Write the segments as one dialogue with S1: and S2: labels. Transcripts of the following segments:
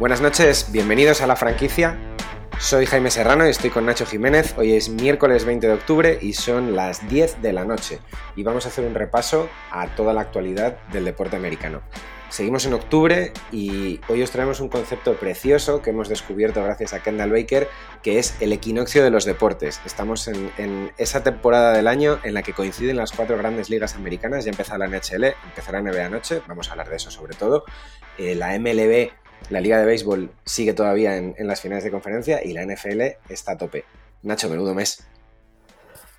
S1: Buenas noches, bienvenidos a la franquicia. Soy Jaime Serrano y estoy con Nacho Jiménez. Hoy es miércoles 20 de octubre y son las 10 de la noche y vamos a hacer un repaso a toda la actualidad del deporte americano. Seguimos en octubre y hoy os traemos un concepto precioso que hemos descubierto gracias a Kendall Baker, que es el equinoccio de los deportes. Estamos en, esa temporada del año en la que coinciden las cuatro grandes ligas americanas. Ya empezó la NHL, empezará la NBA anoche, vamos a hablar de eso sobre todo. Eh, la MLB, la Liga de Béisbol, sigue todavía en, en las finales de conferencia y la NFL está a tope. Nacho, menudo mes.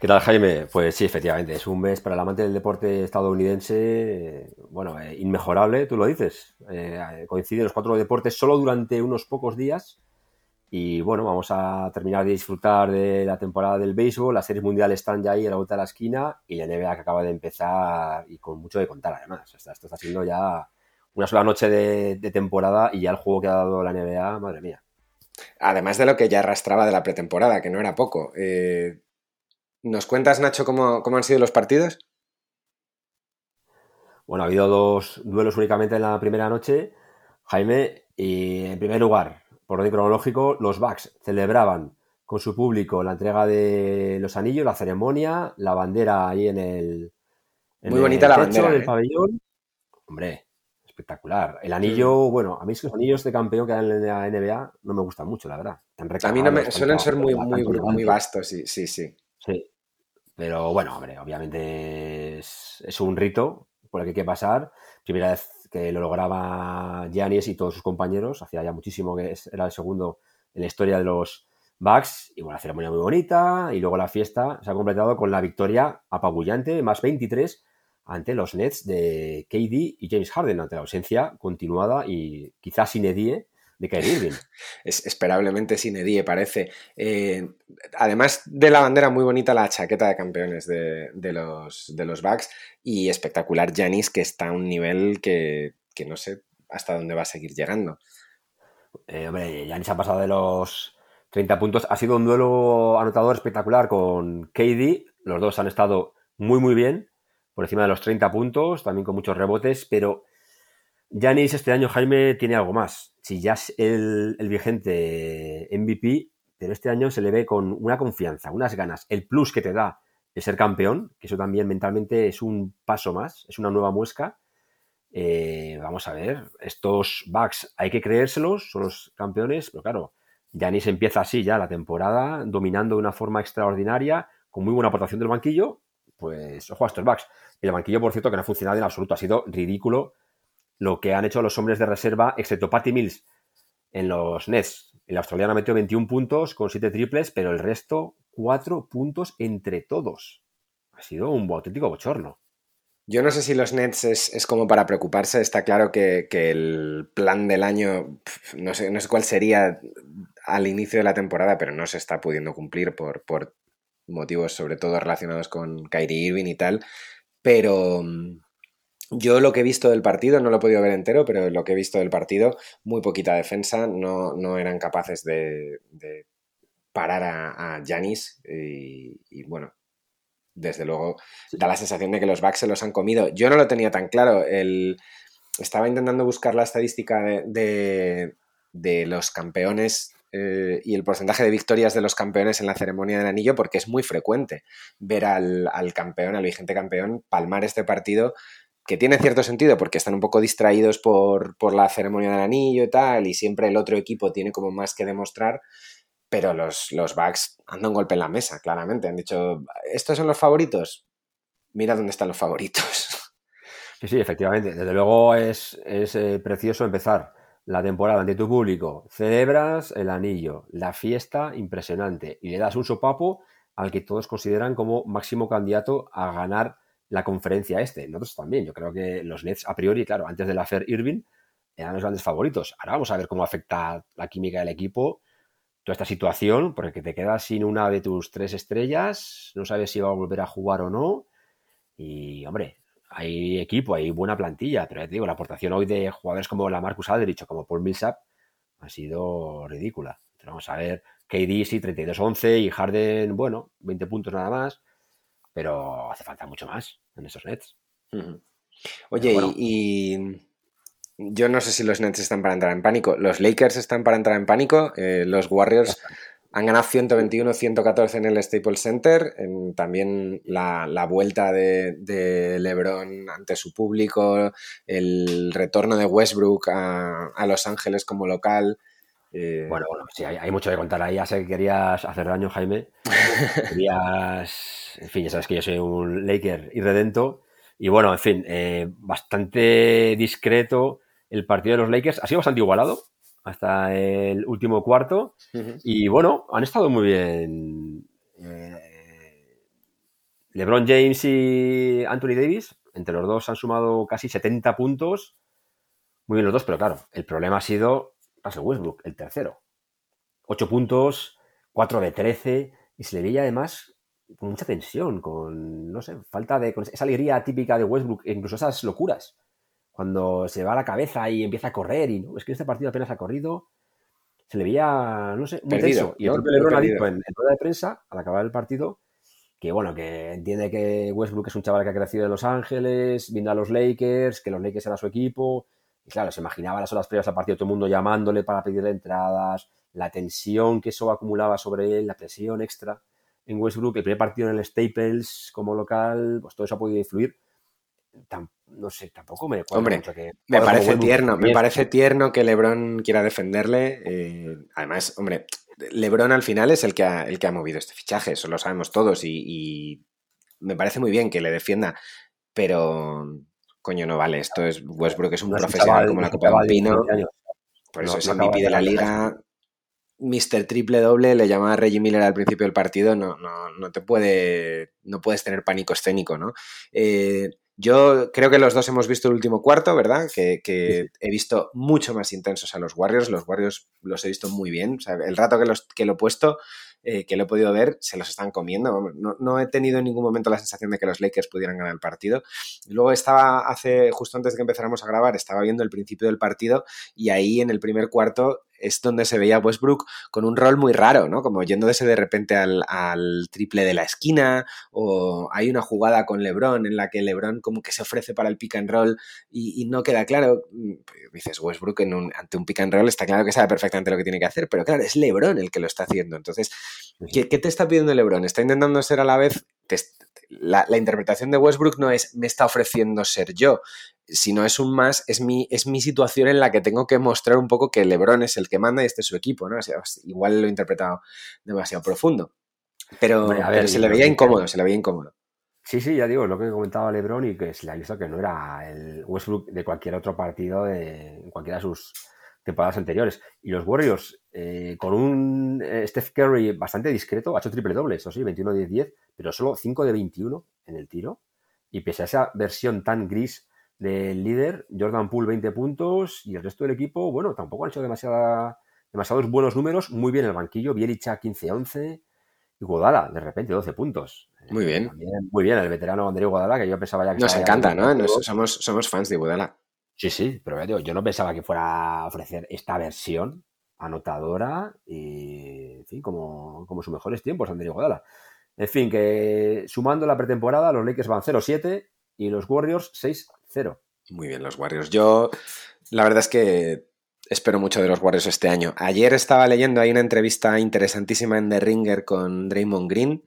S2: ¿Qué tal, Jaime? Pues sí, efectivamente, es un mes para el amante del deporte estadounidense, bueno, eh, inmejorable, tú lo dices. Eh, coinciden los cuatro deportes solo durante unos pocos días. Y bueno, vamos a terminar de disfrutar de la temporada del béisbol. Las series mundiales están ya ahí a la vuelta de la esquina y la NBA que acaba de empezar y con mucho de contar, además. esto está siendo ya una sola noche de, temporada y ya el juego que ha dado la NBA, madre mía.
S1: Además de lo que ya arrastraba de la pretemporada, que no era poco. Eh, ¿Nos cuentas, Nacho, cómo, han sido los partidos?
S2: Bueno, ha habido dos duelos únicamente en la primera noche. Jaime, y en primer lugar, por orden cronológico, los Bucks celebraban con su público la entrega de los anillos, la ceremonia, la bandera ahí en el.
S1: Muy bonita la bandera.
S2: del ¿eh? pabellón. Hombre, espectacular. El anillo, bueno, a mí es que los anillos de campeón que hay en la NBA no me gustan mucho, la verdad.
S1: A mí no me, suelen ser muy, muy, muy vastos, sí, sí, sí.
S2: Sí, pero bueno, hombre, obviamente es, un rito por el que hay que pasar. Primera vez que lo lograba Giannis y todos sus compañeros, hacía ya muchísimo que era el segundo en la historia de los Bucks. Y bueno, la ceremonia muy bonita. Y luego la fiesta se ha completado con la victoria apabullante, más 23, ante los Nets de KD y James Harden, ante la ausencia continuada y quizás inedie de Kyrie Irving.
S1: es, esperablemente sin Edie, parece. Eh, además de la bandera, muy bonita la chaqueta de campeones de, los, de los Bucks y espectacular Janis, que está a un nivel que, no sé hasta dónde va a seguir llegando.
S2: Eh, hombre, Janis ha pasado de los 30 puntos. Ha sido un duelo anotador espectacular con KD. Los dos han estado muy, muy bien, por encima de los 30 puntos, también con muchos rebotes, pero Janis este año, Jaime, tiene algo más. Si ya es el, vigente MVP, pero este año se le ve con una confianza, unas ganas, el plus que te da de ser campeón, que eso también mentalmente es un paso más, es una nueva muesca. Eh, vamos a ver, estos Bucks hay que creérselos, son los campeones, pero claro, Janis empieza así ya la temporada, dominando de una forma extraordinaria, con muy buena aportación del banquillo, pues ojo a estos. El banquillo, por cierto, que no ha funcionado en absoluto, ha sido ridículo lo que han hecho los hombres de reserva, excepto Patty Mills en los Nets. El australiano metió 21 puntos con 7 triples, pero el resto 4 puntos entre todos. Ha sido un auténtico bochorno.
S1: Yo no sé si los Nets es, como para preocuparse. Está claro que, el plan del año, no sé, no sé cuál sería al inicio de la temporada, pero no se está pudiendo cumplir por, por motivos sobre todo relacionados con Kyrie Irving y tal. Pero, yo lo que he visto del partido, no lo he podido ver entero, pero lo que he visto del partido, muy poquita defensa, no, no eran capaces de, parar a Janis y, bueno, desde luego da la sensación de que los backs se los han comido. Yo no lo tenía tan claro, el, estaba intentando buscar la estadística de, de, los campeones eh, y el porcentaje de victorias de los campeones en la ceremonia del anillo, porque es muy frecuente ver al, al campeón, al vigente campeón, palmar este partido que tiene cierto sentido porque están un poco distraídos por, la ceremonia del anillo y tal, y siempre el otro equipo tiene como más que demostrar, pero los, los Bucks han un golpe en la mesa, claramente. Han dicho, ¿estos son los favoritos? Mira dónde están los favoritos.
S2: Sí, sí, efectivamente. Desde luego es, eh, precioso empezar la temporada ante tu público. Celebras el anillo, la fiesta impresionante, y le das un sopapo al que todos consideran como máximo candidato a ganar la conferencia este. Nosotros también. Yo creo que los Nets, a priori, claro, antes de la Fair Irving, eran los grandes favoritos. Ahora vamos a ver cómo afecta la química del equipo toda esta situación, porque te quedas sin una de tus tres estrellas, no sabes si va a volver a jugar o no. Y, hombre, hay equipo, hay buena plantilla, pero ya te digo, la aportación hoy de jugadores como la Marcus Aldrich o como Paul Millsap ha sido ridícula. vamos a ver, KD sí, 32-11 y Harden, bueno, 20 puntos nada más pero hace falta mucho más en esos nets.
S1: Oye, y Yo no sé si los Nets están para entrar en pánico. Los Lakers están para entrar en pánico. Eh, los Warriors han ganado 121-114 en el Staples Center. también la, vuelta de, LeBron ante su público, el retorno de Westbrook a, Los Ángeles como local.
S2: Eh, bueno, bueno, sí, hay, mucho que contar ahí. Ya sé que querías hacer daño, Jaime. querías. En fin, ya sabes que yo soy un Laker irredento. Y bueno, en fin, eh, bastante discreto el partido de los Lakers. Ha sido bastante igualado hasta el último cuarto. Y bueno, han estado muy bien. Eh, LeBron James y Anthony Davis, entre los dos han sumado casi 70 puntos. Muy bien los dos, pero claro, el problema ha sido Russell Westbrook, el tercero. 8 puntos, 4 de 13, y se le veía además con mucha tensión, con, no sé, falta de, esa alegría típica de Westbrook, e incluso esas locuras cuando se va a la cabeza y empieza a correr y no, es que este partido apenas ha corrido, se le veía, no sé, muy tenso. Y el propio Lebron ha dicho en, rueda de prensa, al acabar el partido, que bueno, que entiende que Westbrook es un chaval que ha crecido en Los Ángeles, viendo a los Lakers, que los Lakers eran su equipo, y claro, se imaginaba las horas previas al partido, todo el mundo llamándole para pedirle entradas, la tensión que eso acumulaba sobre él, la presión extra en Westbrook, el primer partido en el Staples como local, pues todo eso ha podido influir no sé, tampoco me
S1: Hombre, me parece tierno, me parece tierno que LeBron quiera defenderle. Eh, además, hombre, LeBron al final es el que ha, el que ha movido este fichaje, eso lo sabemos todos y, me parece muy bien que le defienda, pero coño, no vale, esto es Westbrook es un profesional como la Copa de Pino. Por eso es MVP de la liga. Mr. Triple Doble le llamaba a Reggie Miller al principio del partido, no, no, no te puede, no puedes tener pánico escénico, ¿no? Eh, yo creo que los dos hemos visto el último cuarto, ¿verdad? Que, he visto mucho más intensos a los Warriors. Los Warriors los he visto muy bien. O sea, el rato que, los, que lo he puesto, eh, que lo he podido ver, se los están comiendo. No, he tenido en ningún momento la sensación de que los Lakers pudieran ganar el partido. Luego estaba hace, justo antes de que empezáramos a grabar, estaba viendo el principio del partido y ahí en el primer cuarto es donde se veía Westbrook con un rol muy raro, ¿no? Como yéndose de repente al, triple de la esquina, o hay una jugada con LeBron en la que LeBron como que se ofrece para el pick and roll y, no queda claro. Mm, dices, Westbrook en ante un pick and roll está claro que sabe perfectamente lo que tiene que hacer, pero claro, es LeBron el que lo está haciendo. Entonces, ¿qué, te está pidiendo LeBron? Está intentando ser a la vez la, la, interpretación de Westbrook no es me está ofreciendo ser yo, sino es un más, es mi, es mi situación en la que tengo que mostrar un poco que LeBron es el que manda y este es su equipo, ¿no? igual lo he interpretado demasiado profundo. Pero, se le veía incómodo, se le veía incómodo.
S2: Sí, sí, ya digo, lo que comentaba LeBron y que se le ha visto que no era el Westbrook de cualquier otro partido de cualquiera de sus temporadas anteriores. Y los Warriors, eh, con un eh, Steph Curry bastante discreto, ha hecho triple doble, eso sí, 21-10-10, pero solo 5 de 21 en el tiro. Y pese a esa versión tan gris del líder, Jordan Poole 20 puntos y el resto del equipo, bueno, tampoco han hecho demasiada, demasiados buenos números, muy bien el banquillo, Bielicha 15-11 y Godala de repente 12 puntos.
S1: Muy bien.
S2: muy bien, el veterano André Godala que yo pensaba ya que...
S1: Nos encanta, ¿no? somos, somos fans de Godala
S2: Sí, sí, pero yo no pensaba que fuera a ofrecer esta versión anotadora y, en fin, como, como sus mejores tiempos, André Godala En fin, que sumando la pretemporada, los Lakers van 0-7 y los Warriors 6-0.
S1: Muy bien, los Warriors. Yo, la verdad es que espero mucho de los Warriors este año. Ayer estaba leyendo, hay una entrevista interesantísima en The Ringer con Draymond Green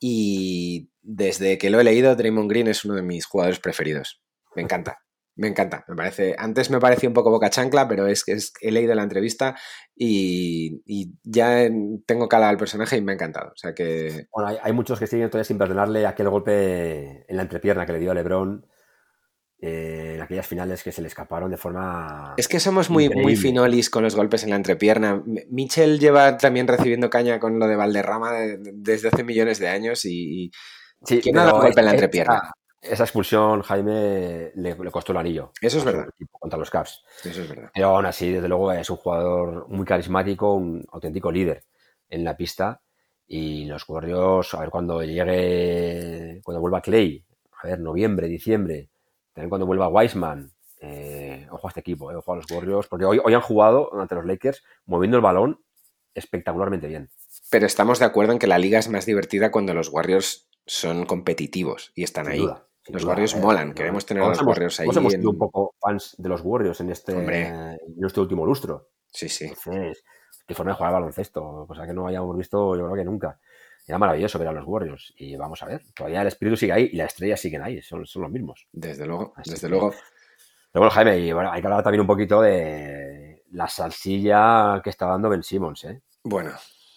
S1: y desde que lo he leído, Draymond Green es uno de mis jugadores preferidos. Me encanta. Me encanta, me parece. Antes me parecía un poco boca chancla, pero es que he leído la entrevista y, ya tengo cala al personaje y me ha encantado. O sea que.
S2: Bueno, hay, muchos que siguen todavía sin perdonarle aquel golpe en la entrepierna que le dio a Lebron eh, en aquellas finales que se le escaparon de forma.
S1: Es que somos muy, muy finolis con los golpes en la entrepierna. Michel lleva también recibiendo caña con lo de Valderrama desde hace millones de años y.
S2: Sí, ¿Quién ha golpe en la entrepierna? Esa expulsión, Jaime, le, costó el anillo.
S1: Eso es verdad.
S2: Contra los Caps.
S1: Eso es verdad.
S2: Pero aún así, desde luego, es un jugador muy carismático, un auténtico líder en la pista. Y los Warriors, a ver cuando llegue, cuando vuelva Clay, a ver, noviembre, diciembre, también cuando vuelva Wiseman, eh, ojo a este equipo, eh, ojo a los Warriors, porque hoy, hoy han jugado ante los Lakers moviendo el balón espectacularmente bien.
S1: Pero estamos de acuerdo en que la liga es más divertida cuando los Warriors son competitivos y están ahí. Los Warriors molan, queremos tener a los Warriors ahí.
S2: hemos sido un poco fans de los Warriors en este, en este último lustro.
S1: Sí, sí.
S2: Entonces, qué forma de jugar al baloncesto, cosa que no hayamos visto yo creo que nunca. Era maravilloso ver a los Warriors y vamos a ver, todavía el espíritu sigue ahí y las estrellas siguen ahí, son, son los mismos.
S1: Desde luego, desde luego.
S2: Pero bueno, Jaime, y bueno, hay que hablar también un poquito de la salsilla que está dando Ben Simmons, ¿eh?
S1: Bueno,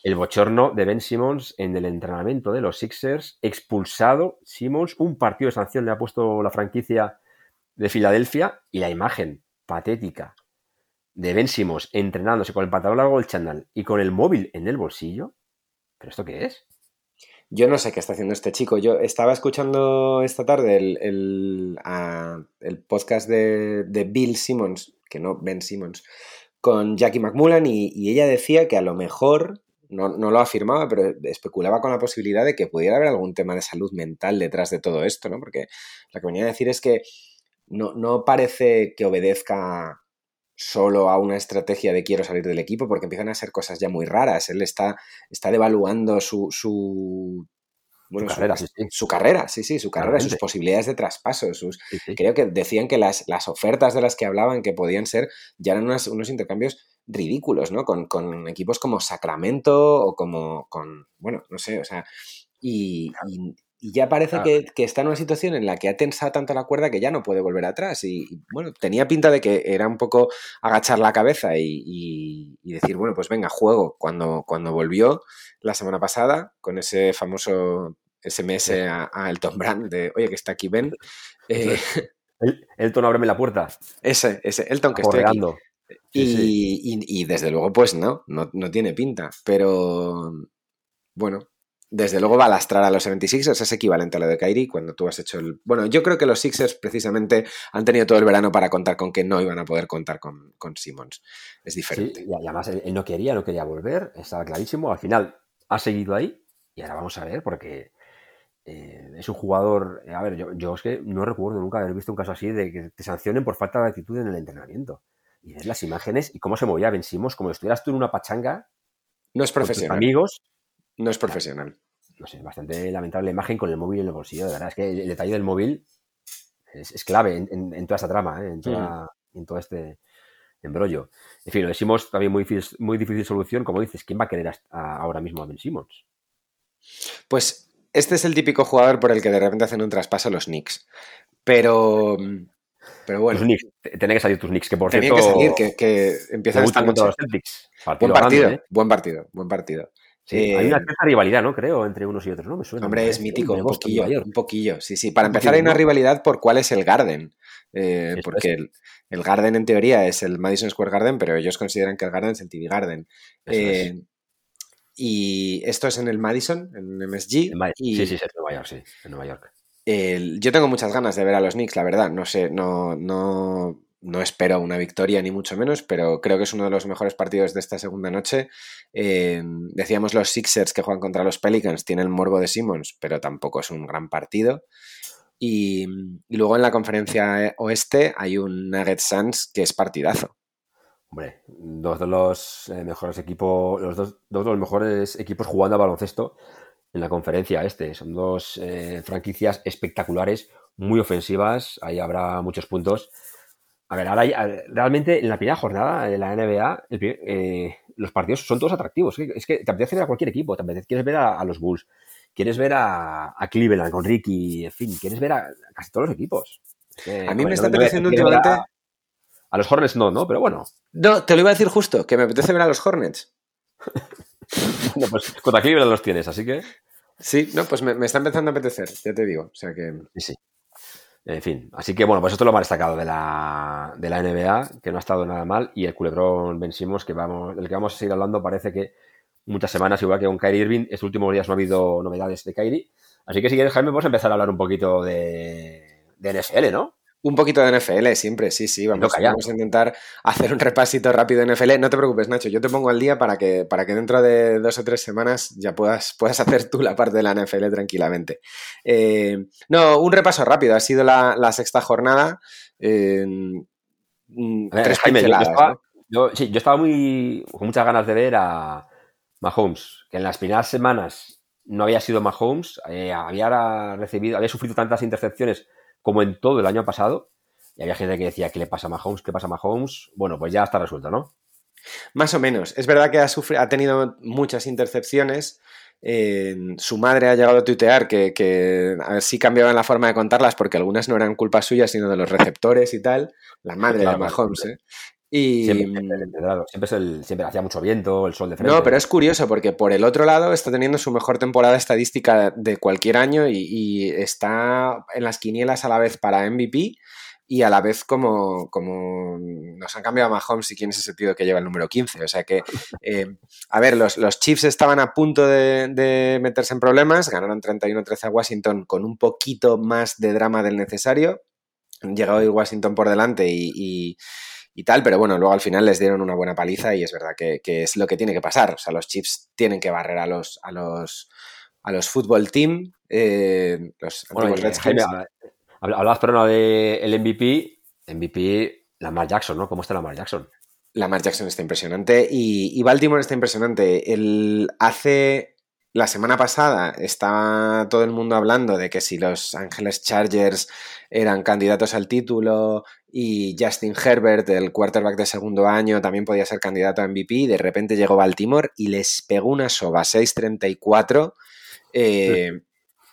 S2: el bochorno de Ben Simmons en el entrenamiento de los Sixers, expulsado Simmons, un partido de sanción le ha puesto la franquicia de Filadelfia y la imagen patética de Ben Simmons entrenándose con el pantalón largo del chandal y con el móvil en el bolsillo. ¿Pero esto qué es?
S1: Yo no sé qué está haciendo este chico. Yo estaba escuchando esta tarde el, podcast de, Bill Simmons, que no Ben Simmons, con Jackie McMullan y, ella decía que a lo mejor no, lo afirmaba, pero especulaba con la posibilidad de que pudiera haber algún tema de salud mental detrás de todo esto, ¿no? Porque lo que venía a decir es que no, no parece que obedezca solo a una estrategia de quiero salir del equipo, porque empiezan a ser cosas ya muy raras. Él está, está devaluando su, su
S2: bueno, su, carrera,
S1: sí, sí. su carrera, sí, sí, su carrera, sus posibilidades de traspaso. Sus, Creo que decían que las, las, ofertas de las que hablaban que podían ser ya eran unos intercambios ridículos, ¿no? Con, con, equipos como Sacramento o como con, bueno, no sé, o sea, y, y, ya parece que, que, está en una situación en la que ha tensado tanto la cuerda que ya no puede volver atrás. Y, bueno, tenía pinta de que era un poco agachar la cabeza y, y, decir, bueno, pues venga, juego. Cuando, cuando volvió la semana pasada con ese famoso SMS a, a Elton Brand de, oye, que está aquí Ben.
S2: Eh, Elton, ábreme la puerta.
S1: Ese, ese, Elton, que estoy aquí y, desde luego, pues no, no, tiene pinta. Pero bueno, desde luego va a lastrar a los 76ers, es equivalente a lo de Kyrie cuando tú has hecho el... Bueno, yo creo que los Sixers precisamente han tenido todo el verano para contar con que no iban a poder contar con, con Simmons. Es diferente.
S2: y además él no quería, no quería volver, estaba clarísimo. Al final ha seguido ahí y ahora vamos a ver porque eh, es un jugador... A ver, yo, yo es que no recuerdo nunca haber visto un caso así de que te sancionen por falta de actitud en el entrenamiento y ves las imágenes y cómo se movía Ben como estuvieras tú en una pachanga.
S1: No es profesional.
S2: amigos.
S1: No es profesional.
S2: No sé, bastante lamentable imagen con el móvil en el bolsillo, de verdad. Es que el detalle del móvil es, clave en, toda esta trama, ¿eh? en, todo este embrollo. En fin, lo decimos también muy difícil, muy difícil solución. Como dices, ¿quién va a querer ahora mismo a Ben Simmons?
S1: Pues este es el típico jugador por el que de repente hacen un traspaso los Knicks. Pero pero bueno.
S2: Tiene que salir tus Knicks, que por cierto.
S1: que salir, que, que empiezan esta noche. Los Celtics. buen partido, ¿eh? buen partido, buen partido.
S2: Sí, hay una cierta rivalidad, ¿no? Creo, entre unos y otros, ¿no? Me suena.
S1: Hombre, es mítico, un poquillo, un poquillo. Sí, sí. Para empezar, hay una rivalidad por cuál es el Garden. Eh, porque el, el, Garden, en teoría, es el Madison Square Garden, pero ellos consideran que el Garden es el TV Garden. Eh, y esto es en el Madison, en MSG.
S2: y... Sí, sí, es en Nueva York, sí, en Nueva York
S1: yo tengo muchas ganas de ver a los Knicks, la verdad. No sé, no, no, no espero una victoria ni mucho menos, pero creo que es uno de los mejores partidos de esta segunda noche. Eh, decíamos los Sixers que juegan contra los Pelicans, tienen el morbo de Simmons, pero tampoco es un gran partido. Y, luego en la conferencia oeste hay un Nuggets Suns que es partidazo.
S2: Hombre, dos de los eh, mejores equipos, los dos, dos, de los mejores equipos jugando a baloncesto en la conferencia este. Son dos eh, franquicias espectaculares, muy ofensivas, ahí habrá muchos puntos. A ver, ahora realmente en la primera jornada de la NBA eh, los partidos son todos atractivos. Es que te apetece ver a cualquier equipo, te apetece, quieres ver a, los Bulls, quieres ver a, Cleveland con Ricky, en fin, quieres ver a, casi todos los equipos.
S1: a mí me está apeteciendo últimamente...
S2: A, los Hornets no, ¿no? Pero bueno.
S1: No, te lo iba a decir justo, que me apetece ver a los Hornets.
S2: no, pues contra Cleveland los tienes, así que...
S1: Sí, no, pues me, está empezando a apetecer, ya te digo. O sea que.
S2: Sí, sí. En fin, así que bueno, pues esto es lo más destacado de la, de la NBA, que no ha estado nada mal, y el culebrón vencimos, que vamos, del que vamos a seguir hablando, parece que muchas semanas, igual que con Kyrie Irving, estos últimos días no ha habido novedades de Kyrie. Así que si quieres, Jaime, vamos a empezar a hablar un poquito de, de NFL, ¿no?
S1: Un poquito de NFL, siempre, sí, sí. Vamos, vamos, a intentar hacer un repasito rápido de NFL. No te preocupes, Nacho, yo te pongo al día para que, para que dentro de dos o tres semanas ya puedas, puedas hacer tú la parte de la NFL tranquilamente. Eh, no, un repaso rápido. Ha sido la, sexta jornada. Mm,
S2: tres Jaime, yo, sí, yo estaba muy, con muchas ganas de ver a Mahomes, que en las primeras semanas no había sido Mahomes, eh, había recibido, había sufrido tantas intercepciones como en todo el año pasado. Y había gente que decía, ¿qué le pasa a Mahomes? ¿Qué pasa a Mahomes? Bueno, pues ya está resuelto, ¿no?
S1: Más o menos. Es verdad que ha, ha tenido muchas intercepciones. su madre ha llegado a tuitear que, que a ver si cambiaban la forma de contarlas porque algunas no eran culpa suya, sino de los receptores y tal. La madre de Mahomes, ¿eh? Y...
S2: Siempre, siempre, siempre, hacía mucho viento, el sol de frente.
S1: No, pero es curioso porque por el otro lado está teniendo su mejor temporada estadística de cualquier año y, está en las quinielas a la vez para MVP y a la vez como, como nos han cambiado a Mahomes y quién es ese tío que lleva el número 15. O sea que, eh, a ver, los, los, Chiefs estaban a punto de, meterse en problemas, ganaron 31-13 a Washington con un poquito más de drama del necesario. Llegó hoy Washington por delante y y tal, pero bueno, luego al final les dieron una buena paliza y es verdad que, es lo que tiene que pasar. O sea, los Chips tienen que barrer a los, a los, a los fútbol team, eh, los
S2: bueno, hablabas, perdona, del MVP, MVP Lamar Jackson, ¿no? ¿Cómo está Lamar Jackson?
S1: Lamar Jackson está impresionante y, y Baltimore está impresionante. El, hace la semana pasada estaba todo el mundo hablando de que si los Ángeles Chargers eran candidatos al título y Justin Herbert, el quarterback de segundo año, también podía ser candidato a MVP. De repente llegó Baltimore y les pegó una soba 6-34. Eh,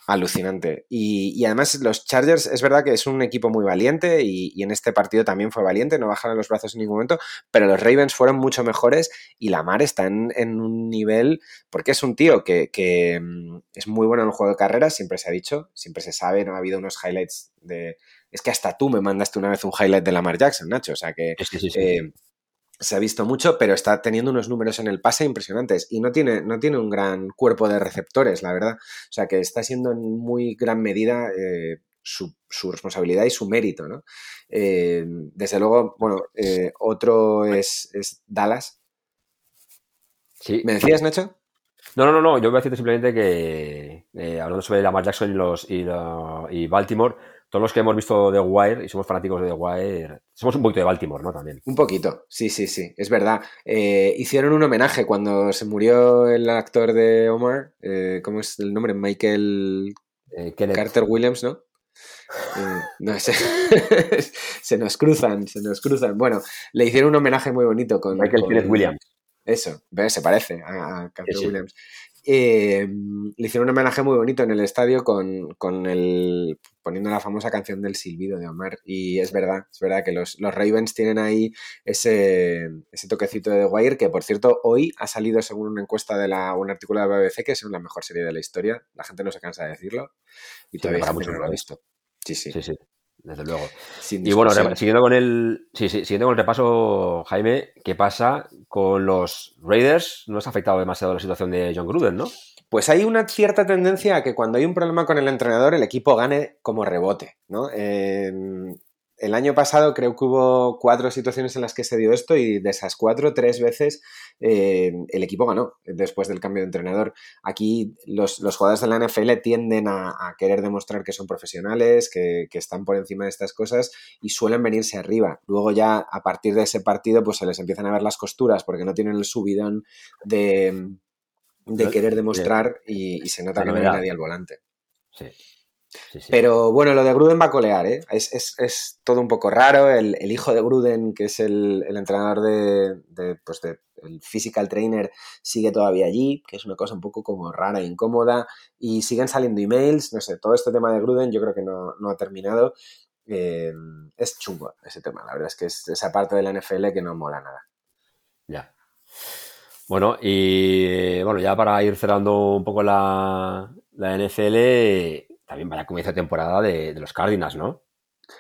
S1: alucinante. Y, además los Chargers es verdad que es un equipo muy valiente y, en este partido también fue valiente, no bajaron los brazos en ningún momento, pero los Ravens fueron mucho mejores y Lamar está en, un nivel, porque es un tío que, mm, es muy bueno en el juego de carreras, siempre se ha dicho, siempre se sabe, no ha habido unos highlights de... Es que hasta tú me mandaste una vez un highlight de Lamar Jackson, Nacho, o sea que... Eh, se ha visto mucho, pero está teniendo unos números en el pase impresionantes y no tiene, no tiene un gran cuerpo de receptores, la verdad. O sea que está siendo en muy gran medida eh, su, responsabilidad y su mérito, ¿no? Eh, desde luego, bueno, eh, otro es, Dallas.
S2: Sí.
S1: ¿Me decías, Nacho?
S2: No, no, no, yo voy a decirte simplemente que, hablando sobre Lamar Jackson y, los, y, y Baltimore, todos los que hemos visto The Wire y somos fanáticos de The Wire, somos un poquito de Baltimore, ¿no? También.
S1: Un poquito, sí, sí, sí, es verdad. Eh, hicieron un homenaje cuando se murió el actor de Omar, eh, ¿cómo es el nombre? Michael eh, Carter Williams, ¿no? no sé, se nos cruzan, se nos cruzan. Bueno, le hicieron un homenaje muy bonito con
S2: Michael Kenneth Williams.
S1: Eso, se parece a, Carter Williams. Eh, le hicieron un homenaje muy bonito en el estadio con, el poniendo la famosa canción del silbido de Omar. Y es verdad, es verdad que los, Ravens tienen ahí ese, ese, toquecito de The Wire, que por cierto, hoy ha salido según una encuesta de la, un artículo de la BBC, que es la mejor serie de la historia. La gente no se cansa de decirlo. Y todavía no lo ha visto.
S2: Sí, sí. sí, Desde luego. y bueno, siguiendo con el. Sí, sí, siguiendo con el repaso, Jaime, ¿qué pasa con los Raiders? No ha afectado demasiado la situación de John Gruden, ¿no?
S1: Pues hay una cierta tendencia a que cuando hay un problema con el entrenador, el equipo gane como rebote, ¿no? El año pasado creo que hubo cuatro situaciones en las que se dio esto y de esas cuatro, tres veces eh, el equipo ganó después del cambio de entrenador. Aquí los, jugadores de la NFL tienden a, querer demostrar que son profesionales, que, están por encima de estas cosas y suelen venirse arriba. Luego ya a partir de ese partido pues se les empiezan a ver las costuras porque no tienen el subidón de, de querer demostrar y, se nota que no hay nadie al volante.
S2: Sí.
S1: Pero bueno, lo de Gruden va a colear, ¿eh? Es, todo un poco raro. El, hijo de Gruden, que es el, entrenador de, pues de, el physical trainer, sigue todavía allí, que es una cosa un poco como rara e incómoda. Y siguen saliendo emails, no sé, todo este tema de Gruden yo creo que no, ha terminado. Eh, es chungo ese tema, la verdad es que es esa parte de la NFL que no mola nada.
S2: Ya. Bueno, y bueno, ya para ir cerrando un poco la, la NFL, también vaya comienzo de temporada de, los Cardinals, ¿no?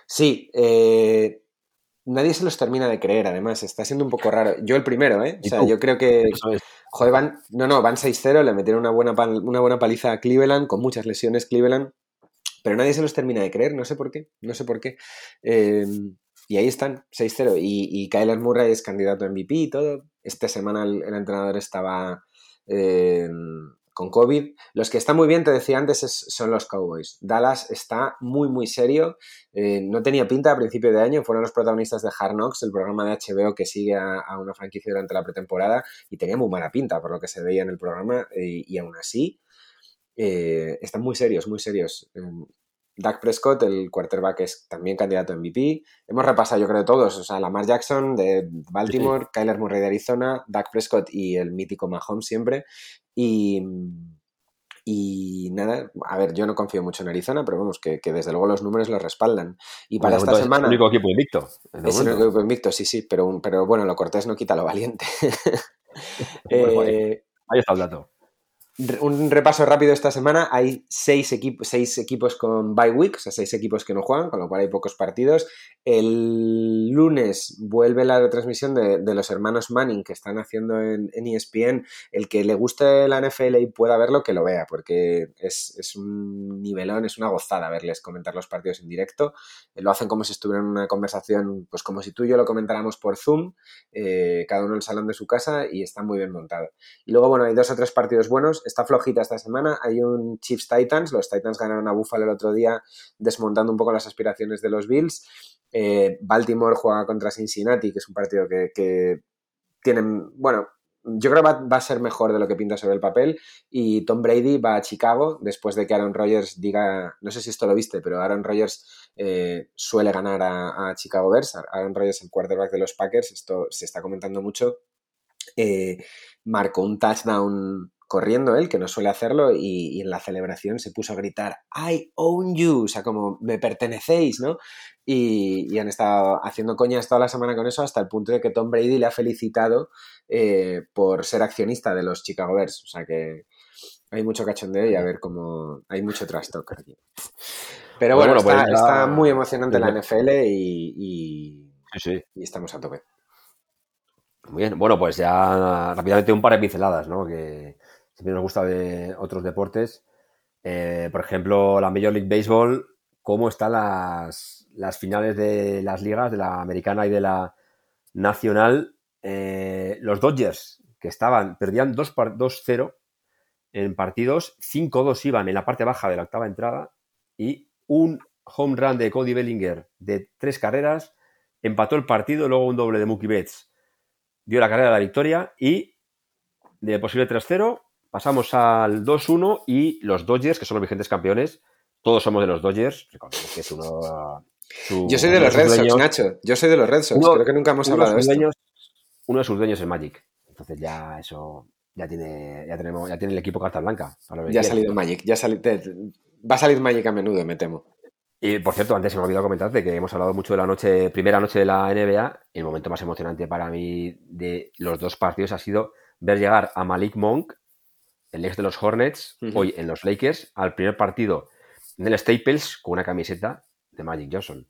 S1: Sí, eh, nadie se los termina de creer, además, está siendo un poco raro. Yo el primero, ¿eh? O sea, yo creo que... Joder, van, no, no, van 6-0, le metieron una buena, una buena paliza a Cleveland, con muchas lesiones Cleveland, pero nadie se los termina de creer, no sé por qué, no sé por qué. Em, y ahí están, 6-0. Y, y Kyler Murray es candidato a MVP y todo. Esta semana el, entrenador estaba con COVID. Los que están muy bien, te decía antes, son los Cowboys. Dallas está muy, muy serio. Eh, no tenía pinta a principio de año. Fueron los protagonistas de Hard Knocks, el programa de HBO que sigue a, una franquicia durante la pretemporada, y tenía muy mala pinta por lo que se veía en el programa. y aún así, eh, están muy serios, muy serios. Em, Dak Prescott, el quarterback, es también candidato a MVP. Hemos repasado, yo creo, todos. O sea, Lamar Jackson de Baltimore, Kyler Murray de Arizona, Dak Prescott y el mítico Mahomes siempre. Y, y nada, a ver, yo no confío mucho en Arizona, pero vamos, que, desde luego los números lo respaldan. Y para esta semana.
S2: Es el único equipo invicto.
S1: Es el único equipo invicto, sí, sí, pero, pero bueno, lo cortés no quita lo valiente. eh,
S2: ahí está el dato
S1: un repaso rápido esta semana. Hay seis, equipos seis equipos con bye week, o sea, seis equipos que no juegan, con lo cual hay pocos partidos. El lunes vuelve la retransmisión de, los hermanos Manning que están haciendo en, ESPN. El que le guste la NFL y pueda verlo, que lo vea, porque es, un nivelón, es una gozada verles comentar los partidos en directo. Lo hacen como si estuvieran en una conversación, pues como si tú y yo lo comentáramos por Zoom, eh, cada uno en el salón de su casa y está muy bien montado. Y luego, bueno, hay dos o tres partidos buenos está flojita esta semana. Hay un Chiefs Titans. Los Titans ganaron a Buffalo el otro día, desmontando un poco las aspiraciones de los Bills. Eh, Baltimore juega contra Cincinnati, que es un partido que, tienen, bueno, yo creo que va, a ser mejor de lo que pinta sobre el papel. Y Tom Brady va a Chicago después de que Aaron Rodgers diga, no sé si esto lo viste, pero Aaron Rodgers eh, suele ganar a, Chicago Bears. Aaron Rodgers, el quarterback de los Packers, esto se está comentando mucho. Eh, marcó un touchdown corriendo él, que no suele hacerlo, y, en la celebración se puso a gritar, I own you, o sea, como me pertenecéis, ¿no? Y, han estado haciendo coñas toda la semana con eso hasta el punto de que Tom Brady le ha felicitado eh, por ser accionista de los Chicago Bears, o sea que hay mucho cachondeo y a ver cómo hay mucho trastoc aquí. Pero bueno, pues está, muy emocionante la NFL y, y estamos a tope.
S2: Muy bien, bueno, pues ya rápidamente un par de pinceladas, ¿no? Que, siempre nos gusta de otros deportes. Eh, por ejemplo, la Major League Baseball, cómo están las, finales de las ligas, de la americana y de la nacional. Eh, los Dodgers, que estaban, perdían 2-0 en partidos, 5-2 iban en la parte baja de la octava entrada y un home run de Cody Bellinger de tres carreras empató el partido, luego un doble de Mookie Betts dio la carrera de la victoria y de posible 3-0 Pasamos al 2-1 y los Dodgers, que son los vigentes campeones, todos somos de los Dodgers. que es uno.
S1: Yo soy de los Red Sox, Nacho. Yo soy de los Red Sox. Creo que nunca hemos hablado de esto.
S2: uno de sus dueños es Magic. Entonces ya eso. Ya tiene, ya tenemos, ya tiene el equipo carta blanca.
S1: ya ha salido Magic. Ya va a salir Magic a menudo, me temo.
S2: Y por cierto, antes se me ha olvidado comentarte que hemos hablado mucho de la noche, primera noche de la NBA. El momento más emocionante para mí de los dos partidos ha sido ver llegar a Malik Monk el ex de los Hornets, hoy en los Lakers, al primer partido en el Staples con una camiseta de Magic Johnson.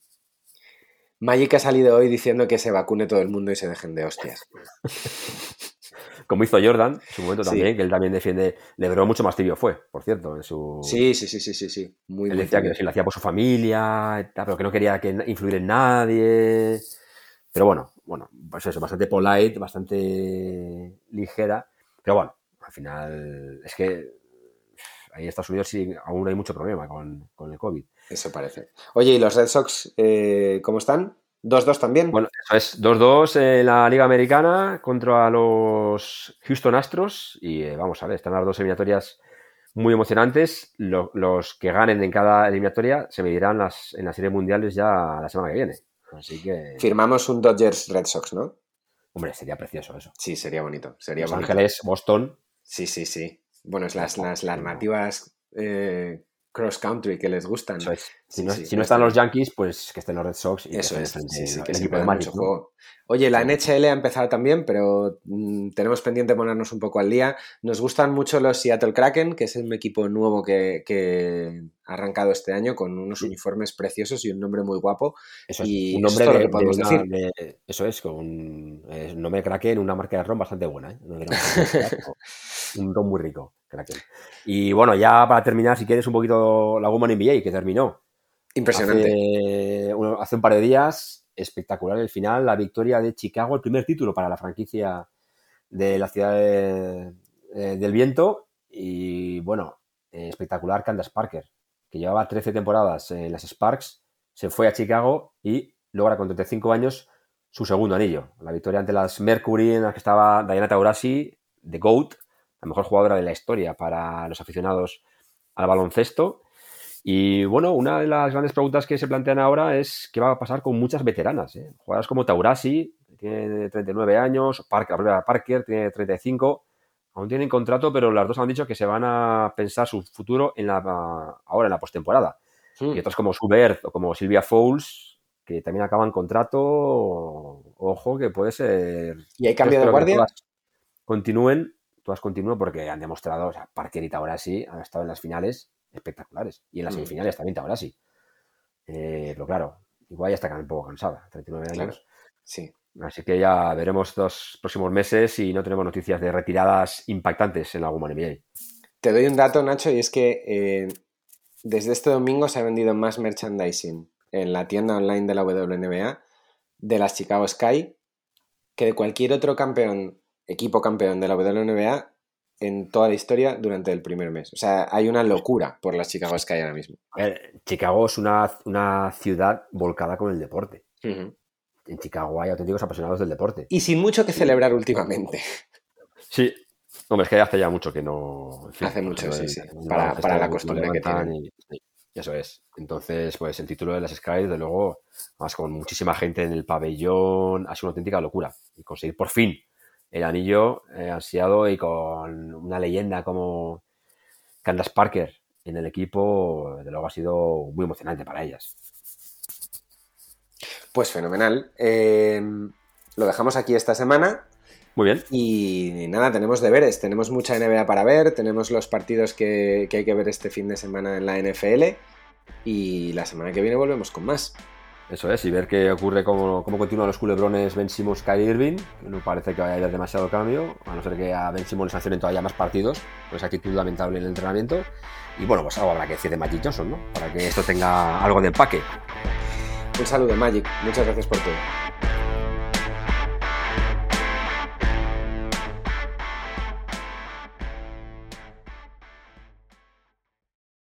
S1: Magic ha salido hoy diciendo que se vacune todo el mundo y se dejen de hostias.
S2: Como hizo Jordan en su momento también, que él también defiende. Lebron mucho más tibio fue, por cierto, en su.
S1: Sí, sí, sí, sí, sí. sí.
S2: Muy, él decía que lo hacía por su familia, pero que no quería que influir en nadie. Pero bueno, bueno, pues eso, bastante polite, bastante ligera. Pero bueno, al final, es que ahí en Estados Unidos sí, aún hay mucho problema con, el COVID.
S1: Eso parece. Oye, ¿y los Red Sox eh, cómo están? ¿2-2 también?
S2: Bueno, eso es 2-2 en la Liga Americana contra los Houston Astros. Y eh, vamos a ver, están las dos eliminatorias muy emocionantes. los que ganen en cada eliminatoria se medirán las, en las series mundiales ya la semana que viene. Así que.
S1: Firmamos un Dodgers Red Sox, ¿no?
S2: Hombre, sería precioso eso.
S1: Sí, sería bonito. Sería
S2: Los Ángeles, Boston.
S1: Sí, sí, sí. Bueno, es las, las, las nativas eh, cross country que les gustan.
S2: Si, no, están los Yankees, pues que estén los Red Sox.
S1: Y Eso es, sí, que el equipo de mucho juego. Oye, la NHL ha empezado también, pero mm, tenemos pendiente ponernos un poco al día. Nos gustan mucho los Seattle Kraken, que es un equipo nuevo que, ha arrancado este año con unos uniformes preciosos y un nombre muy guapo.
S2: Eso es, un nombre de, podemos decir. eso es, con un, nombre Kraken, una marca de ron bastante buena. ¿eh? un ron muy rico, Kraken. Y bueno, ya para terminar, si quieres un poquito la Woman NBA, que terminó.
S1: Impresionante.
S2: hace un par de días espectacular el final, la victoria de Chicago, el primer título para la franquicia de la ciudad del viento y bueno, espectacular Candace Parker, que llevaba 13 temporadas en las Sparks, se fue a Chicago y logra con 35 años su segundo anillo. La victoria ante las Mercury en las que estaba Diana Taurasi, de GOAT, la mejor jugadora de la historia para los aficionados al baloncesto. Y bueno, una de las grandes preguntas que se plantean ahora es qué va a pasar con muchas veteranas. ¿eh? Jugadoras como Taurasi, que tiene 39 años, Parker, Parker tiene 35, aún tienen contrato, pero las dos han dicho que se van a pensar su futuro en la, ahora en la postemporada. Y otras como Subert o como Silvia Fowles, que también acaban contrato, ojo, que puede ser...
S1: ¿Y hay cambio de guardia?
S2: continúen, todas continúen porque han demostrado, o sea, Parker y Taurasi han estado en las finales espectaculares. Y en las mm. semifinales también ahora sí. Eh, pero claro, igual ya está un poco cansada, 39 años.
S1: Sí.
S2: Así que ya veremos los próximos meses y no tenemos noticias de retiradas impactantes en la Woman NBA.
S1: Te doy un dato, Nacho, y es que eh, desde este domingo se ha vendido más merchandising en la tienda online de la WNBA de las Chicago Sky que de cualquier otro campeón, equipo campeón de la WNBA en toda la historia durante el primer mes. O sea, hay una locura por las Chicago Sky ahora mismo.
S2: Chicago es una, ciudad volcada con el deporte. En Chicago hay auténticos apasionados del deporte.
S1: Y sin mucho que celebrar últimamente.
S2: Sí. Hombre, es que hace ya mucho que no...
S1: hace mucho, sí, sí. Para, la costumbre que tienen.
S2: eso es. Entonces, pues el título de las Sky, de luego, más con muchísima gente en el pabellón, ha sido una auténtica locura. Y conseguir por fin el anillo eh, ansiado y con una leyenda como Candace Parker en el equipo, de luego ha sido muy emocionante para ellas.
S1: Pues fenomenal. Em, lo dejamos aquí esta semana.
S2: Muy bien.
S1: Y nada, tenemos deberes. Tenemos mucha NBA para ver, tenemos los partidos que hay que ver este fin de semana en la NFL. Y la semana que viene volvemos con más.
S2: Eso es, y ver qué ocurre, cómo, cómo continúan los culebrones Ben Simmons, Kyrie Irving, no parece que vaya a haber demasiado cambio, a no ser que a Ben Simmons le sancionen todavía más partidos, pues actitud lamentable en el entrenamiento. Y bueno, pues algo habrá que decir de Magic Johnson, ¿no? Para que esto tenga algo de empaque.
S1: Un saludo, Magic. Muchas gracias por todo.